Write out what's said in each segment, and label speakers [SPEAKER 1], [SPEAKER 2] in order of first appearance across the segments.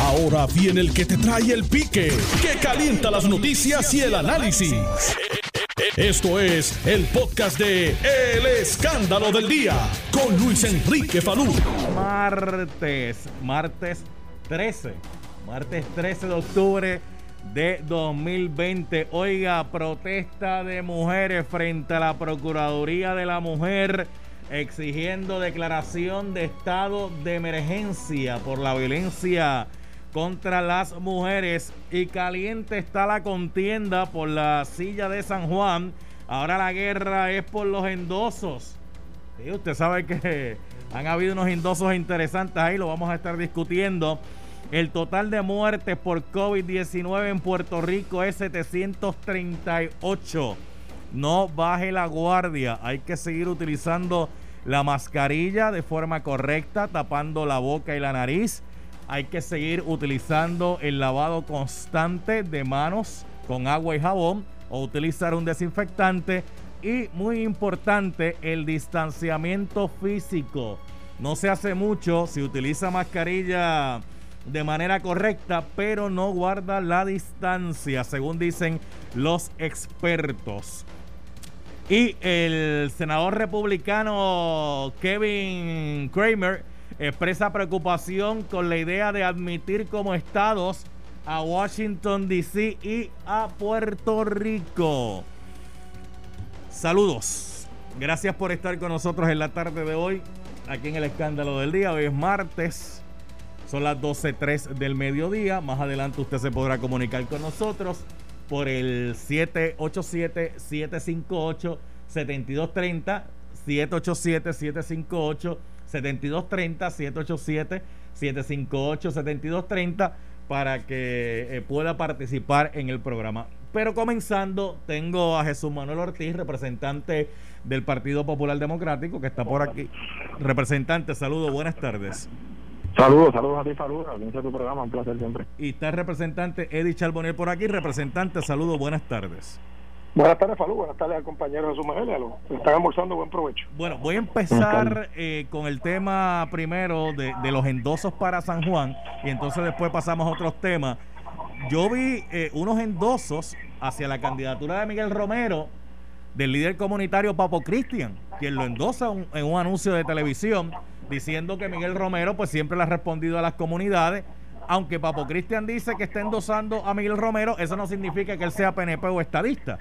[SPEAKER 1] Ahora viene el que te trae el pique, que calienta las noticias y el análisis. Esto es el podcast de El Escándalo del Día con Luis Enrique Falú.
[SPEAKER 2] Martes, martes 13, martes 13 de octubre de 2020. Oiga, protesta de mujeres frente a la Procuraduría de la Mujer exigiendo declaración de estado de emergencia por la violencia contra las mujeres y caliente está la contienda por la silla de San Juan. Ahora la guerra es por los endosos. Usted sabe que han habido unos endosos interesantes ahí, lo vamos a estar discutiendo. El total de muertes por COVID-19 en Puerto Rico es 738. No baje la guardia, hay que seguir utilizando la mascarilla de forma correcta, tapando la boca y la nariz. Hay que seguir utilizando el lavado constante de manos con agua y jabón o utilizar un desinfectante. Y muy importante, el distanciamiento físico. No se hace mucho si utiliza mascarilla de manera correcta, pero no guarda la distancia, según dicen los expertos. Y el senador republicano Kevin Kramer expresa preocupación con la idea de admitir como estados a Washington, D.C. y a Puerto Rico. Saludos. Gracias por estar con nosotros en la tarde de hoy, aquí en el escándalo del día. Hoy es martes, son las 12.03 del mediodía. Más adelante usted se podrá comunicar con nosotros por el 787-758-7230, 787-758-7230, 787-758-7230 para que eh, pueda participar en el programa. Pero comenzando, tengo a Jesús Manuel Ortiz, representante del Partido Popular Democrático, que está por aquí. Representante, saludo, buenas tardes.
[SPEAKER 3] Saludos, saludos a ti, saludos, a tu programa, un placer siempre.
[SPEAKER 2] Y está el representante Eddie Charbonnier por aquí. Representante, saludos, buenas tardes.
[SPEAKER 4] Buenas tardes, Falú. Buenas tardes al compañero Jesús. Lo están almorzando, buen provecho.
[SPEAKER 2] Bueno, voy a empezar eh, con el tema primero de, los endosos para San Juan y entonces después pasamos a otros temas. Yo vi eh, unos endosos hacia la candidatura de Miguel Romero del líder comunitario Papo Cristian, quien lo endosa en un anuncio de televisión diciendo que Miguel Romero pues siempre le ha respondido a las comunidades. Aunque Papo Cristian dice que está endosando a Miguel Romero, eso no significa que él sea PNP o estadista.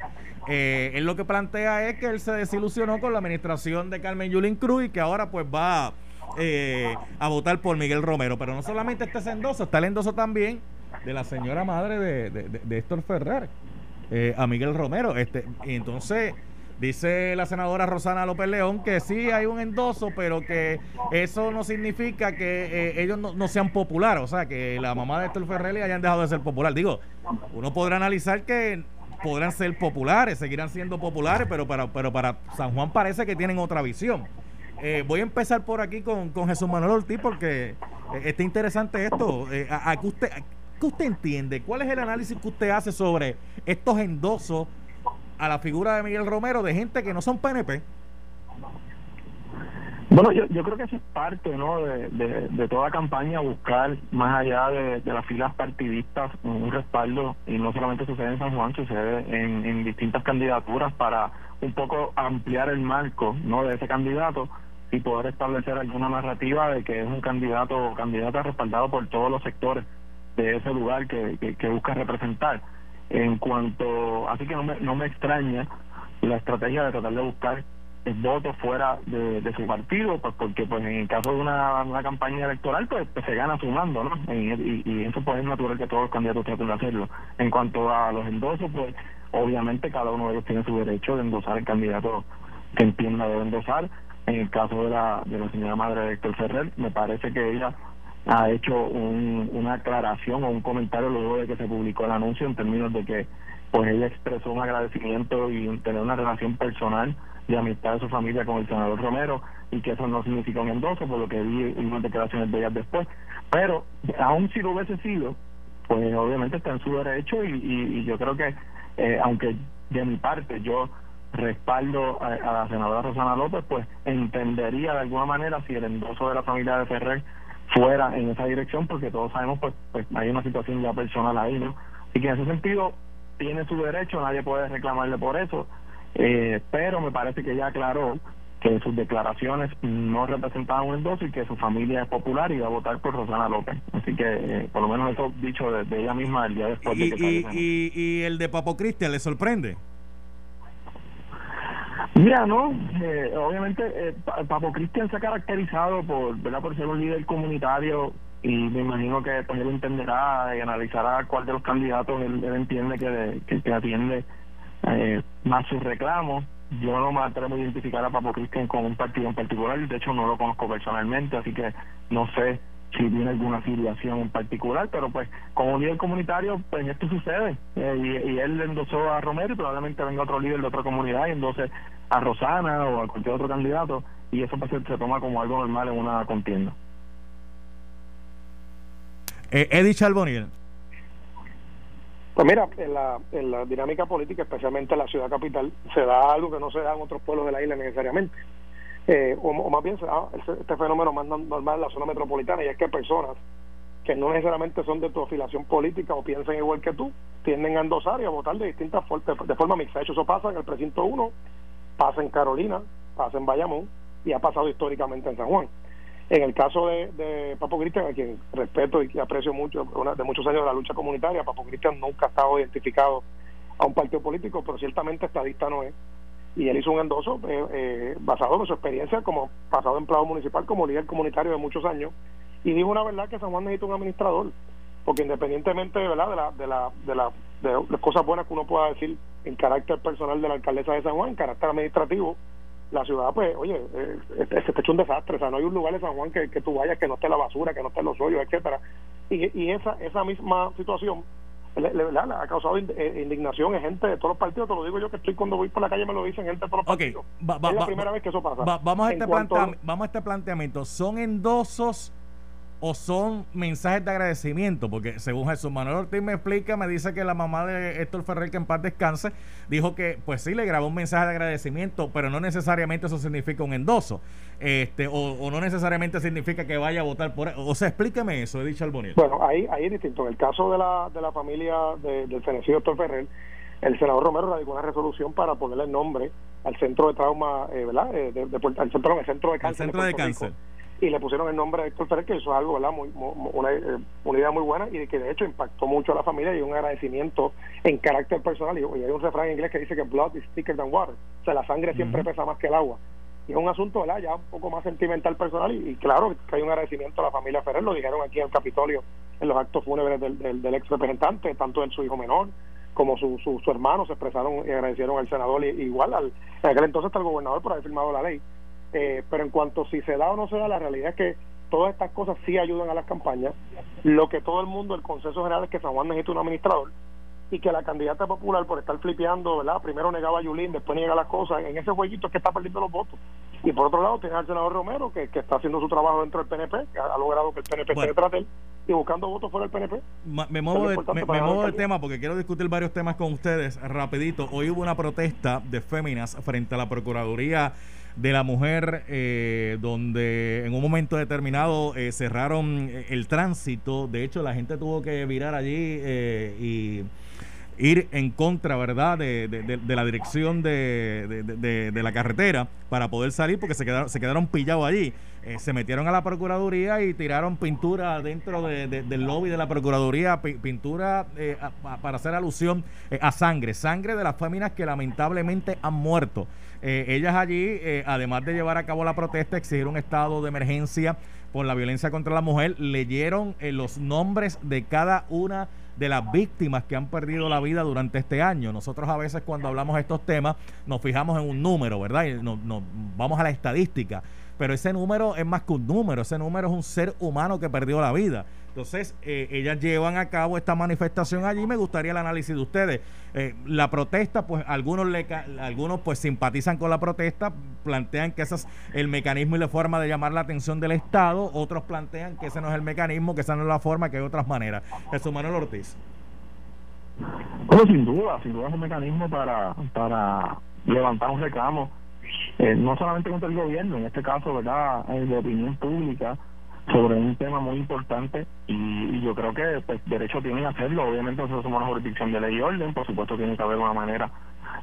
[SPEAKER 2] Eh, él lo que plantea es que él se desilusionó con la administración de Carmen Yulín Cruz y que ahora pues va eh, a votar por Miguel Romero. Pero no solamente está ese endoso, está el endoso también de la señora madre de, de, Héctor Ferrer, eh, a Miguel Romero. Este, y entonces Dice la senadora Rosana López León que sí hay un endoso, pero que eso no significa que eh, ellos no, sean populares, o sea, que la mamá de Héctor Ferrelli hayan dejado de ser popular. Digo, uno podrá analizar que podrán ser populares, seguirán siendo populares, pero para, pero para San Juan parece que tienen otra visión. Eh, voy a empezar por aquí con, Jesús Manuel Ortiz porque eh, está interesante esto. a, usted, ¿Qué usted entiende? ¿Cuál es el análisis que usted hace sobre estos endosos a la figura de Miguel Romero de gente que no son PNP?
[SPEAKER 3] Bueno, yo, yo creo que eso es parte ¿no? de, de, toda campaña buscar, más allá de, las filas partidistas, un respaldo, y no solamente sucede en San Juan, sucede en, en distintas candidaturas para un poco ampliar el marco ¿no? de ese candidato y poder establecer alguna narrativa de que es un candidato o candidata respaldado por todos los sectores de ese lugar que, que busca representar. En cuanto, así que no me, no me extraña la estrategia de tratar de buscar votos fuera de, su partido, pues porque pues en el caso de una, una campaña electoral pues, pues se gana sumando, ¿no? Y, y, eso pues es natural que todos los candidatos traten de hacerlo. En cuanto a los endosos, pues obviamente cada uno de ellos tiene su derecho de endosar el candidato que entienda de endosar. En el caso de la, de la señora madre de Héctor Ferrer, me parece que ella ha hecho una aclaración o un comentario luego de que se publicó el anuncio en términos de que pues ella expresó un agradecimiento y tener una relación personal de amistad de su familia con el senador Romero y que eso no significa un endoso, por lo que vi unas declaraciones de ella después. Pero aún si lo hubiese sido, pues obviamente está en su derecho y, y, yo creo que, eh, aunque de mi parte yo respaldo a, a, la senadora Rosana López, pues entendería de alguna manera si el endoso de la familia de Ferrer fuera en esa dirección porque todos sabemos pues, pues hay una situación ya personal ahí, ¿no? Así que en ese sentido tiene su derecho, nadie puede reclamarle por eso, eh, pero me parece que ya aclaró que sus declaraciones no representaban un endoso y que su familia es popular y va a votar por Rosana López. Así que eh, por lo menos eso dicho de, ella misma el día después
[SPEAKER 2] ¿Y,
[SPEAKER 3] de que
[SPEAKER 2] y, y, el de Papo Cristian le sorprende?
[SPEAKER 3] Mira, no, eh, obviamente eh, Papo Cristian se ha caracterizado por, ¿verdad? por ser un líder comunitario y me imagino que pues, él entenderá y analizará cuál de los candidatos él, entiende que, que, atiende eh, más sus reclamos. Yo no me atrevo a identificar a Papo Cristian con un partido en particular, de hecho no lo conozco personalmente, así que no sé si tiene alguna afiliación en particular, pero pues como líder comunitario, pues esto sucede. Eh, y, él endosó a Romero y probablemente venga otro líder de otra comunidad y entonces a Rosana o a cualquier otro candidato y eso pues, se toma como algo normal en una contienda.
[SPEAKER 2] Eh, Eddie Charbonier.
[SPEAKER 4] Pues mira, en la, en la dinámica política, especialmente en la ciudad capital, se da algo que no se da en otros pueblos de la isla necesariamente. Eh, o, más bien da este fenómeno más normal en la zona metropolitana, y es que personas que no necesariamente son de tu afiliación política o piensan igual que tú, tienden a endosar y a votar de distintas formas, de forma mixta. De hecho, eso pasa en el precinto 1, pasa en Carolina, pasa en Bayamón y ha pasado históricamente en San Juan. En el caso de, de Papo Cristian, a quien respeto y aprecio mucho, de muchos años de la lucha comunitaria, Papo Cristian nunca ha estado identificado a un partido político, pero ciertamente estadista no es. Y él hizo un endoso eh, eh, basado en su experiencia como pasado empleado municipal, como líder comunitario de muchos años, y dijo una verdad que San Juan necesita un administrador, porque independientemente ¿verdad? de la de la de la de las cosas buenas que uno pueda decir en carácter personal de la alcaldesa de San Juan, en carácter administrativo, la ciudad, pues, oye, eh, se hecho un desastre. O sea, no hay un lugar en San Juan que, que tú vayas que no esté la basura, que no esté los hoyos, etcétera Y, y esa esa misma situación le, ha causado eh, indignación en gente de todos los partidos. Te lo digo yo que estoy cuando voy por la calle me lo dicen gente de todos los partidos. es la primera vez que eso pasa.
[SPEAKER 2] vamos, a este vamos a este planteamiento. ¿Son endosos o son mensajes de agradecimiento, porque según Jesús Manuel Ortiz me explica, me dice que la mamá de Héctor Ferrer, que en paz descanse, dijo que pues sí le grabó un mensaje de agradecimiento, pero no necesariamente eso significa un endoso, este o, no necesariamente significa que vaya a votar por él. O sea, explíqueme eso, he dicho al bonito.
[SPEAKER 4] Bueno, ahí, ahí es distinto. En el caso de la, de la familia del fenecido Héctor Ferrer, el senador Romero radicó una resolución para ponerle el nombre al centro de trauma, eh, ¿verdad? Eh, de, al centro, centro de cáncer.
[SPEAKER 2] centro de, cáncer
[SPEAKER 4] y le pusieron el nombre de Héctor Ferrer, que eso es algo, ¿verdad? Muy, una, eh, una, idea muy buena y que de hecho impactó mucho a la familia y un agradecimiento en carácter personal. Y, hay un refrán en inglés que dice que blood is thicker than water, o sea, la sangre siempre pesa más que el agua. Y es un asunto, ¿verdad? Ya un poco más sentimental personal y, claro que hay un agradecimiento a la familia Ferrer, lo dijeron aquí en el Capitolio en los actos fúnebres del, del, ex representante, tanto en su hijo menor como su, su, su hermano se expresaron y agradecieron al senador y, igual al, en aquel entonces hasta el gobernador por haber firmado la ley eh, pero en cuanto si se da o no se da, la realidad es que todas estas cosas sí ayudan a las campañas. Lo que todo el mundo, el consenso general es que San Juan necesita un administrador y que la candidata popular por estar flipeando, ¿verdad? Primero negaba a Yulín, después niega las cosas, en ese jueguito es que está perdiendo los votos. Y por otro lado tiene al senador Romero, que, está haciendo su trabajo dentro del PNP, que ha, logrado que el PNP se trate él, y buscando votos fuera del PNP.
[SPEAKER 2] me muevo, del tema porque quiero discutir varios temas con ustedes rapidito. Hoy hubo una protesta de féminas frente a la Procuraduría de la mujer, eh, donde en un momento determinado eh, cerraron eh, el tránsito. De hecho, la gente tuvo que virar allí y ir en contra, ¿verdad?, de, de, la dirección de, la carretera para poder salir porque se quedaron, se quedaron pillados allí. se metieron a la Procuraduría y tiraron pintura dentro del lobby de la Procuraduría, pintura para hacer alusión a sangre, sangre de las féminas que lamentablemente han muerto. Eh, ellas allí, eh, además de llevar a cabo la protesta, exigieron un estado de emergencia por la violencia contra la mujer, leyeron eh, los nombres de cada una de las víctimas que han perdido la vida durante este año. Nosotros a veces cuando hablamos de estos temas nos fijamos en un número, ¿verdad? Y nos vamos a la estadística. Pero ese número es más que un número, ese número es un ser humano que perdió la vida. Entonces, eh, ellas llevan a cabo esta manifestación allí. Me gustaría el análisis de ustedes. Eh, la protesta, pues algunos le, algunos pues simpatizan con la protesta, plantean que ese es el mecanismo y la forma de llamar la atención del Estado. Otros plantean que ese no es el mecanismo, que esa no es la forma, que hay otras maneras. Jesús Manuel Ortiz.
[SPEAKER 3] Bueno, sin duda, sin duda es un mecanismo para, para levantar un reclamo, eh, no solamente contra el gobierno, en este caso, ¿verdad?, de opinión pública, sobre un tema muy importante y, yo creo que pues, derecho tienen que hacerlo. Obviamente nosotros somos una jurisdicción de ley y orden, por supuesto tiene que haber una manera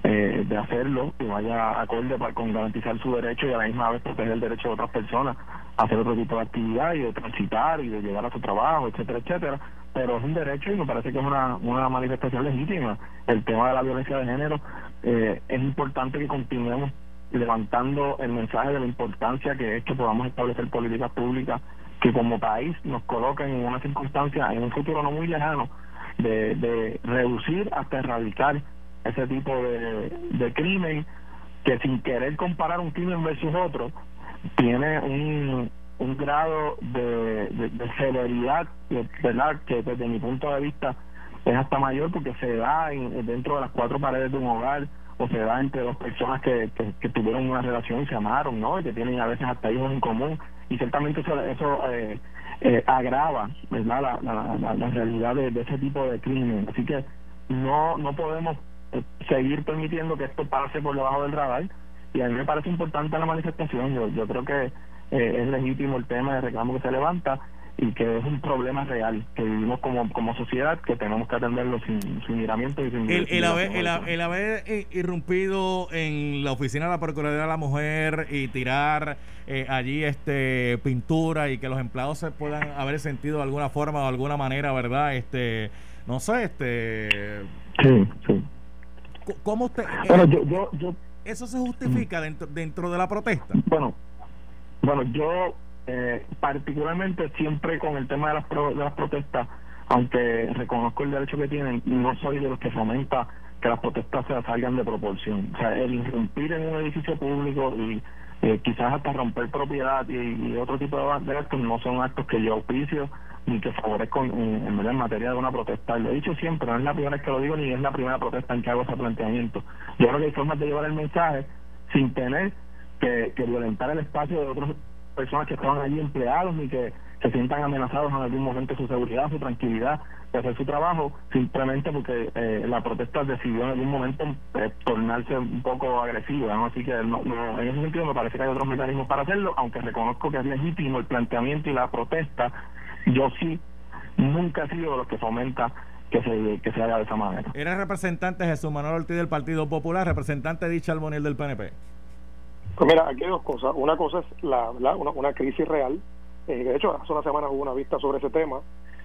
[SPEAKER 3] eh, de hacerlo que vaya acorde para, con garantizar su derecho y a la misma vez proteger el derecho de otras personas a hacer otro tipo de actividad y de transitar y de llegar a su trabajo, etcétera, etcétera. Pero es un derecho y me parece que es una, una manifestación legítima. El tema de la violencia de género eh, es importante que continuemos levantando el mensaje de la importancia que es que podamos establecer políticas públicas que como país nos coloquen en una circunstancia, en un futuro no muy lejano, de, de reducir hasta erradicar ese tipo de, de crimen que sin querer comparar un crimen versus otro, tiene un, un grado de, de, severidad, ¿verdad? que desde mi punto de vista es hasta mayor porque se da dentro de las cuatro paredes de un hogar o se da entre dos personas que, que, tuvieron una relación y se amaron, ¿no? Y que tienen a veces hasta hijos en común. Y ciertamente eso, eso eh, eh, agrava, ¿verdad? La, la, la, realidad de, ese tipo de crimen. Así que no, no podemos eh, seguir permitiendo que esto pase por debajo del radar. Y a mí me parece importante la manifestación. Yo, yo creo que es legítimo el tema de reclamo que se levanta y que es un problema real que vivimos como, como sociedad que tenemos que atenderlo sin, sin miramiento y sin
[SPEAKER 2] el, el, haber, el, haber eh, irrumpido en la oficina de la Procuraduría de la Mujer y tirar eh, allí este pintura y que los empleados se puedan haber sentido de alguna forma o de alguna manera verdad este no sé este
[SPEAKER 3] sí sí.
[SPEAKER 2] Cómo usted
[SPEAKER 3] bueno, yo, yo, yo,
[SPEAKER 2] eso se justifica dentro dentro de la protesta
[SPEAKER 3] bueno bueno yo eh, particularmente siempre con el tema de las, de las protestas, aunque reconozco el derecho que tienen, no soy de los que fomenta que las protestas se salgan de proporción. O sea, el irrumpir en un edificio público y eh, quizás hasta romper propiedad y, otro tipo de, actos no son actos que yo auspicio ni que favorezco en, en, materia de una protesta. Lo he dicho siempre, no es la primera vez que lo digo ni es la primera protesta en que hago ese planteamiento. Yo creo que hay formas de llevar el mensaje sin tener que violentar el espacio de otros personas que estaban allí empleados ni que se sientan amenazados en algún momento su seguridad, su tranquilidad de hacer su trabajo, simplemente porque eh, la protesta decidió en algún momento eh, tornarse un poco agresiva. Así que no, en ese sentido me parece que hay otros mecanismos para hacerlo, aunque reconozco que es legítimo el planteamiento y la protesta, yo sí nunca he sido de los que fomenta que se, haga de esa manera.
[SPEAKER 2] Era representante Jesús Manuel Ortiz del Partido Popular, representante de Alboniel del PNP.
[SPEAKER 4] Pues mira, aquí hay dos cosas. Una cosa es la, una, una, crisis real. Eh, de hecho, hace una semana hubo una vista sobre ese tema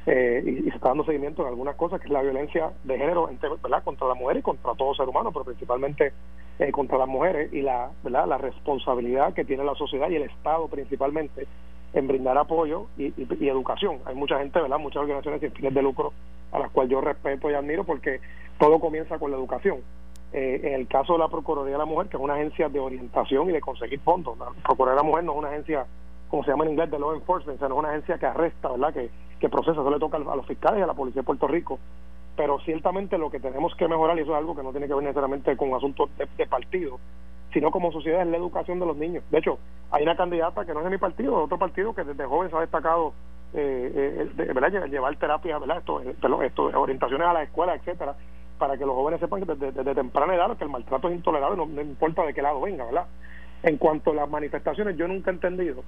[SPEAKER 4] eh, y, se está dando seguimiento en algunas cosas, que es la violencia de género ¿verdad? contra la mujer y contra todo ser humano, pero principalmente eh, contra las mujeres y la, ¿verdad? la responsabilidad que tiene la sociedad y el Estado principalmente en brindar apoyo y, y, educación. Hay mucha gente, ¿verdad? muchas organizaciones sin fines de lucro a las cuales yo respeto y admiro porque todo comienza con la educación. Eh, en el caso de la Procuraduría de la Mujer, que es una agencia de orientación y de conseguir fondos, la Procuraduría de la Mujer no es una agencia, como se llama en inglés, de law enforcement, o no es una agencia que arresta, ¿verdad? Que, que procesa, eso le toca a los fiscales y a la Policía de Puerto Rico. Pero ciertamente lo que tenemos que mejorar, y eso es algo que no tiene que ver necesariamente con asuntos de, de partido, sino como sociedad, es la educación de los niños. De hecho, hay una candidata que no es de mi partido, de otro partido que desde joven se ha destacado eh, eh, ¿verdad? llevar terapia, ¿verdad? Esto, esto, orientaciones a la escuela, etcétera para que los jóvenes sepan que desde, temprana edad que el maltrato es intolerable, no, importa de qué lado venga, ¿verdad? En cuanto a las manifestaciones, yo nunca he entendido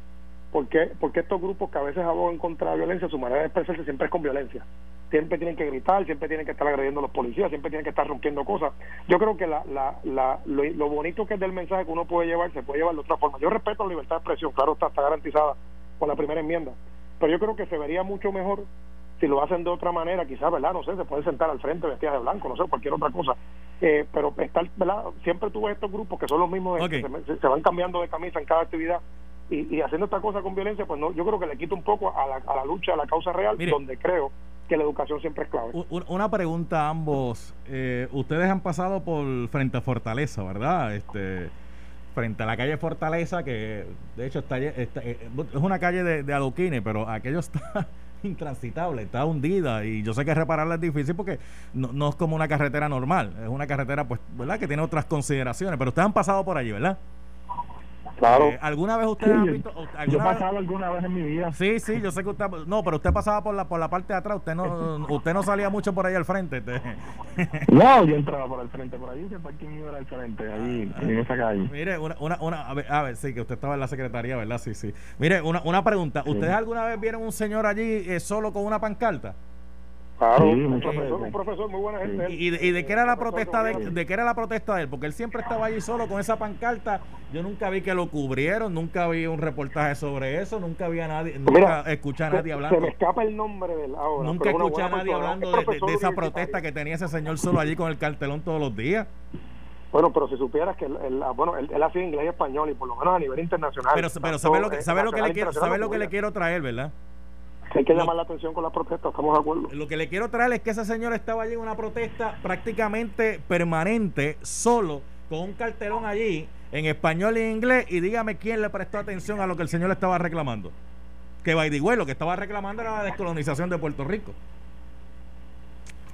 [SPEAKER 4] por qué, porque estos grupos que a veces abogan contra la violencia, su manera de expresarse siempre es con violencia. Siempre tienen que gritar, siempre tienen que estar agrediendo a los policías, siempre tienen que estar rompiendo cosas. Yo creo que la, la, la, lo, bonito que es del mensaje que uno puede llevar, se puede llevar de otra forma. Yo respeto la libertad de expresión, claro, está, está garantizada con la primera enmienda, pero yo creo que se vería mucho mejor si lo hacen de otra manera, quizás, ¿verdad? No sé, se puede sentar al frente vestidas de blanco, no sé, cualquier otra cosa. Eh, pero estar, ¿verdad? Siempre tuve estos grupos que son los mismos, que se, van cambiando de camisa en cada actividad y, haciendo esta cosa con violencia, pues no, yo creo que le quita un poco a la, a la lucha, a la causa real, donde creo que la educación siempre es clave.
[SPEAKER 2] Una pregunta a ambos. Eh, ustedes han pasado por frente a Fortaleza, ¿verdad? Este frente a la calle Fortaleza, que de hecho está, eh, es una calle de, de adoquines, pero aquello está intransitable, está hundida y yo sé que repararla es difícil porque no, es como una carretera normal, es una carretera pues, ¿verdad? Que tiene otras consideraciones, pero ustedes han pasado por allí, ¿verdad?
[SPEAKER 4] Claro.
[SPEAKER 2] Eh, ¿Alguna vez usted ha visto?
[SPEAKER 3] Yo he
[SPEAKER 2] ¿alguna vez-
[SPEAKER 3] pasado alguna vez en mi vida.
[SPEAKER 2] Sí, sí, yo sé que usted no, pero usted pasaba por la por la parte de atrás, usted no usted no salía mucho por ahí al frente.
[SPEAKER 3] No, yo entraba por el frente, por ahí, el parking era al frente, ahí, en esa calle.
[SPEAKER 2] Mire, una, una, una a, ver, a ver, sí, que usted estaba en la secretaría, ¿verdad? Sí, sí. Mire, una, una pregunta. ¿Ustedes alguna vez vieron un señor allí eh, solo con una pancarta?
[SPEAKER 4] Claro,
[SPEAKER 3] Sí,
[SPEAKER 4] un, profesor,
[SPEAKER 3] veces.
[SPEAKER 4] un profesor muy buena gente.
[SPEAKER 2] ¿Y, de, y de qué era la protesta de, de qué era la protesta de él? Porque él siempre estaba allí solo con esa pancarta. Yo nunca vi que lo cubrieron, nunca vi un reportaje sobre eso, nunca vi a nadie, nunca
[SPEAKER 4] Mira,
[SPEAKER 2] escuché a
[SPEAKER 4] se-
[SPEAKER 2] nadie
[SPEAKER 4] Se
[SPEAKER 2] hablando.
[SPEAKER 4] me escapa el nombre de él ahora.
[SPEAKER 2] Nunca escuché a nadie
[SPEAKER 4] persona.
[SPEAKER 2] hablando
[SPEAKER 4] Es
[SPEAKER 2] de, de-
[SPEAKER 4] profesor
[SPEAKER 2] de esa protesta que tenía ese señor solo allí con el cartelón todos los días.
[SPEAKER 4] Bueno, pero si supieras que él, él- ah, bueno, él, él hacía inglés y español y por lo menos a nivel internacional.
[SPEAKER 2] Pero, pero
[SPEAKER 4] tanto,
[SPEAKER 2] sabe lo que sabe lo que le
[SPEAKER 4] nacional,
[SPEAKER 2] quiero sabe lo que le quiero traer, ¿verdad?
[SPEAKER 4] Que Hay que
[SPEAKER 2] lo-
[SPEAKER 4] llamar la atención con las protestas, estamos de acuerdo.
[SPEAKER 2] Lo que le quiero traer es que ese señor estaba allí en una protesta prácticamente permanente, solo, con un cartelón allí, en español y en inglés, y dígame quién le prestó atención a lo que el señor estaba reclamando. Que way, lo que estaba reclamando era la descolonización de Puerto Rico.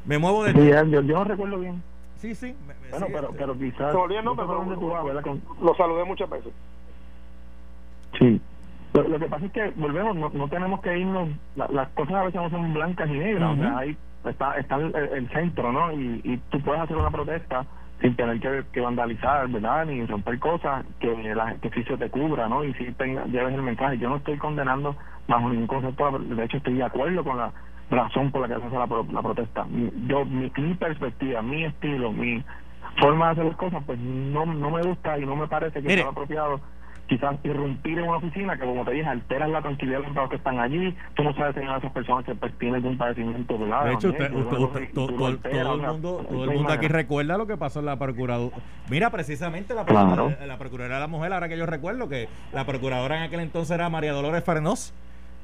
[SPEAKER 2] Me muevo de...
[SPEAKER 3] Sí, yo, yo no recuerdo bien.
[SPEAKER 2] Sí, sí. me- me-
[SPEAKER 3] Bueno, pero,
[SPEAKER 2] este-
[SPEAKER 3] pero quizás... No
[SPEAKER 4] pero-.
[SPEAKER 3] Con-
[SPEAKER 4] Lo saludé muchas veces.
[SPEAKER 3] Sí. Lo, lo que pasa es que, volvemos, no, no tenemos que irnos, la- las cosas a veces no son blancas y negras,
[SPEAKER 2] Ujú.
[SPEAKER 3] o sea, ahí está, está el, el centro, ¿no? Y, y tú puedes hacer una protesta sin tener que, que vandalizar, ¿verdad? Ni romper cosas, que, la, que sí se te cubra, ¿no? Y si tenga, lleves el mensaje. Yo no estoy condenando bajo ningún concepto, de hecho estoy de acuerdo con la razón por la que se hace la, pro- la protesta. Mi- Yo, mi, mi perspectiva, mi estilo, mi forma de hacer las cosas, pues no, no me gusta y no me parece que
[SPEAKER 2] Mire.
[SPEAKER 3] sea apropiado quizás irrumpir en una oficina que como te dije alteras la tranquilidad de los empleados que están allí tú no sabes si a esas personas que pues, tienen algún padecimiento ¿verdad?
[SPEAKER 2] De hecho, usted, usted- usted- todo,
[SPEAKER 3] tú lo
[SPEAKER 2] todo-
[SPEAKER 3] alteras,
[SPEAKER 2] todo el mundo, todo el mundo aquí recuerda lo que pasó en la procuradora. Mira, precisamente la,
[SPEAKER 3] Claro.
[SPEAKER 2] la procuradora de la mujer, ahora que yo recuerdo que la procuradora en aquel entonces era María Dolores Farnós.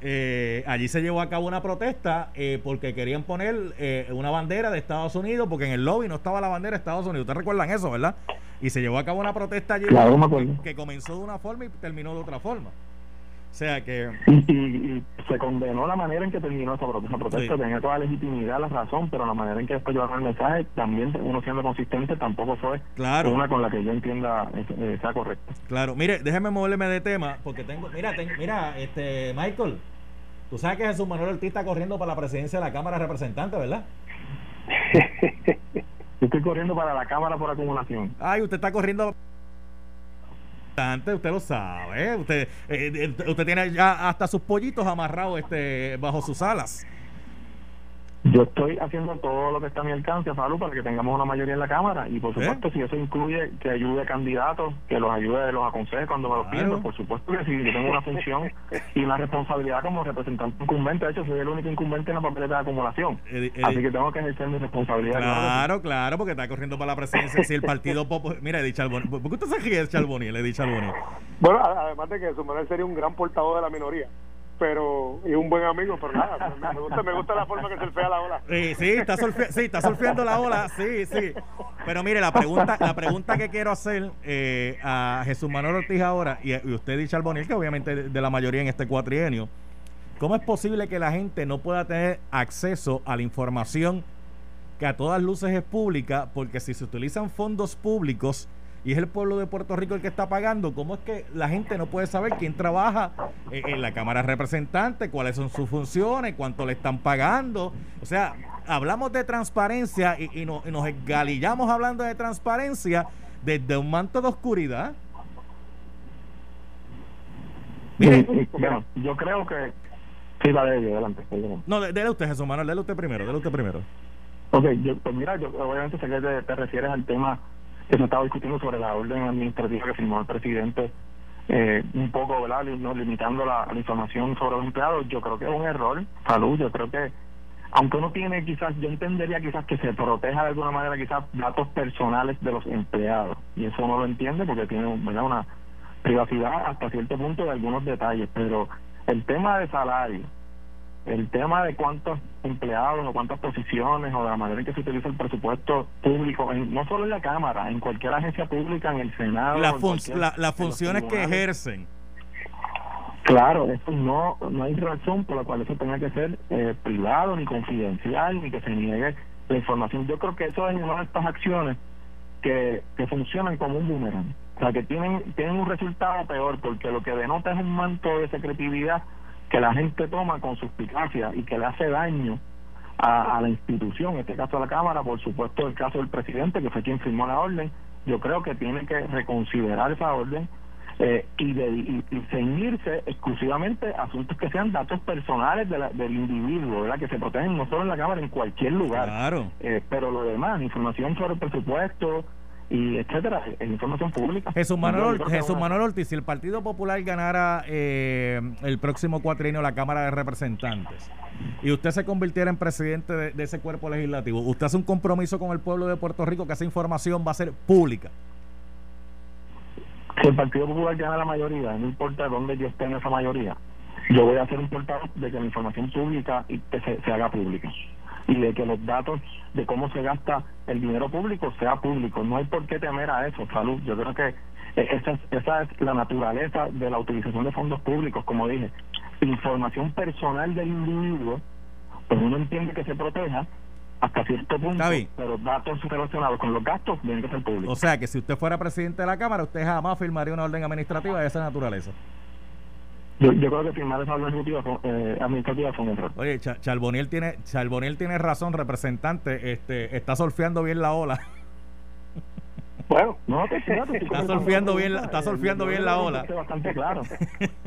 [SPEAKER 2] Eh, allí se llevó a cabo una protesta eh, porque querían poner eh, una bandera de Estados Unidos, porque en el lobby no estaba la bandera de Estados Unidos. ¿Ustedes recuerdan eso, verdad? Y se llevó a cabo una protesta allí
[SPEAKER 3] Claro,
[SPEAKER 2] que, que comenzó de una forma y terminó de otra forma. O sea que
[SPEAKER 3] y, y, y se condenó la manera en que terminó esa protesta. Esa protesta
[SPEAKER 2] Sí.
[SPEAKER 3] tenía toda la legitimidad, la razón, pero la manera en que después llevaron el mensaje, también uno siendo consistente, tampoco fue
[SPEAKER 2] Claro.
[SPEAKER 3] una con la que yo entienda eh, eh, sea correcta.
[SPEAKER 2] Claro, mire, déjeme moverme de tema porque tengo, mira, ten- mira, este Michael, tú sabes que Jesús Manuel Ortiz está corriendo para la presidencia de la Cámara de Representantes, ¿verdad?
[SPEAKER 3] Estoy corriendo para la Cámara por acumulación.
[SPEAKER 2] Ay, usted está corriendo usted lo sabe, usted eh, eh, usted tiene ya hasta sus pollitos amarrados este bajo sus alas.
[SPEAKER 3] Yo estoy haciendo todo lo que está a mi alcance, Falu, para que tengamos una mayoría en la Cámara. Y por
[SPEAKER 2] ¿Eh?
[SPEAKER 3] supuesto, si eso incluye que ayude a candidatos, que los ayude, los aconseje cuando me los
[SPEAKER 2] Claro.
[SPEAKER 3] piden, por supuesto que sí. Yo tengo una función y una responsabilidad como representante incumbente. De hecho, soy el único incumbente en la papeleta de acumulación.
[SPEAKER 2] Eh, eh,
[SPEAKER 3] Así que tengo que ejercer mi responsabilidad.
[SPEAKER 2] Claro, claro, porque está corriendo para la presidencia. Si el Partido Popular. Mira, Eddie Charboni. ¿Por qué usted se ríe de Charboni? Eddie Charboni.
[SPEAKER 4] Bueno, a- además de que su Manuel sería un gran portador de la minoría, pero y un buen amigo, pero nada, me, gusta, me gusta la forma que se fea la ola.
[SPEAKER 2] Sí, sí, está, surfe- sí, está surfeando la ola, sí, sí. Pero mire, la pregunta, la pregunta que quiero hacer eh, a Jesús Manuel Ortiz ahora, y, usted y Charboniel, que obviamente de la mayoría en este cuatrienio, ¿cómo es posible que la gente no pueda tener acceso a la información que a todas luces es pública? Porque si se utilizan fondos públicos y es el pueblo de Puerto Rico el que está pagando, ¿cómo es que la gente no puede saber quién trabaja en la Cámara de Representantes, cuáles son sus funciones, cuánto le están pagando? O sea, hablamos de transparencia y, y, nos, y nos galillamos hablando de transparencia desde un manto de oscuridad. Mire,
[SPEAKER 3] bueno, yo creo que. Sí, dale, adelante. perdón.
[SPEAKER 2] no, dele usted, Jesús Manuel, dele usted primero, dele usted primero.
[SPEAKER 3] Ok, yo, pues mira, yo obviamente sé que te, te refieres al tema que se estaba discutiendo sobre la orden administrativa que firmó el presidente, eh, un poco, ¿verdad?, no, limitando la, la información sobre los empleados. Yo creo que es un error, salud, yo creo que, aunque uno tiene quizás, yo entendería quizás que se proteja de alguna manera quizás datos personales de los empleados, y eso uno lo entiende porque tiene, ¿verdad?, una privacidad hasta cierto punto de algunos detalles, pero el tema de salario, el tema de cuántos empleados o cuántas posiciones o de la manera en que se utiliza el presupuesto público, en- no solo en la Cámara, en cualquier agencia pública, en el Senado.
[SPEAKER 2] La fun- la- las funciones que ejercen.
[SPEAKER 3] Claro, esto no, no hay razón por la cual eso tenga que ser eh, privado, ni confidencial, ni que se niegue la información. Yo creo que eso es una de estas acciones que, que funcionan como un boomerang. O sea, que tienen, tienen un resultado peor, porque lo que denota es un manto de secretividad que la gente toma con suspicacia y que le hace daño a, la institución, en este caso a la Cámara, por supuesto el caso del presidente, que fue quien firmó la orden, yo creo que tiene que reconsiderar esa orden eh, y, de, y, ceñirse exclusivamente a asuntos que sean datos personales del individuo, ¿verdad? que se protegen no solo en la Cámara, en cualquier lugar.
[SPEAKER 2] Claro.
[SPEAKER 3] Eh, pero lo demás, información sobre el presupuesto, y etcétera, información pública.
[SPEAKER 2] Jesús Manuel, Jesús Manuel Ortiz, si el Partido Popular ganara eh, el próximo cuatrienio la Cámara de Representantes y usted se convirtiera en presidente de, ese cuerpo legislativo, ¿usted hace un compromiso con el pueblo de Puerto Rico que esa información va a ser pública?
[SPEAKER 3] Si el Partido Popular gana la mayoría, no importa dónde yo esté en esa mayoría, yo voy a hacer un portavoz de que la información pública y que se haga pública y de que los datos de cómo se gasta el dinero público sea público. No hay por qué temer a eso, salud. Yo creo que esa es, esa es la naturaleza de la utilización de fondos públicos, como dije. Información personal del individuo, pues uno entiende que se proteja hasta cierto punto, pero datos relacionados con los gastos deben que ser públicos.
[SPEAKER 2] O sea que si usted fuera presidente de la Cámara, usted jamás firmaría una orden administrativa de esa naturaleza.
[SPEAKER 3] Yo, creo que firmar esa orden eh, administrativa fue un error.
[SPEAKER 2] Oye, Charboniel tiene, Charboniel tiene razón, representante, este, está surfeando bien la ola.
[SPEAKER 3] Bueno, no te
[SPEAKER 2] Está surfeando bien, está surfeando bien la ola.
[SPEAKER 3] bastante claro.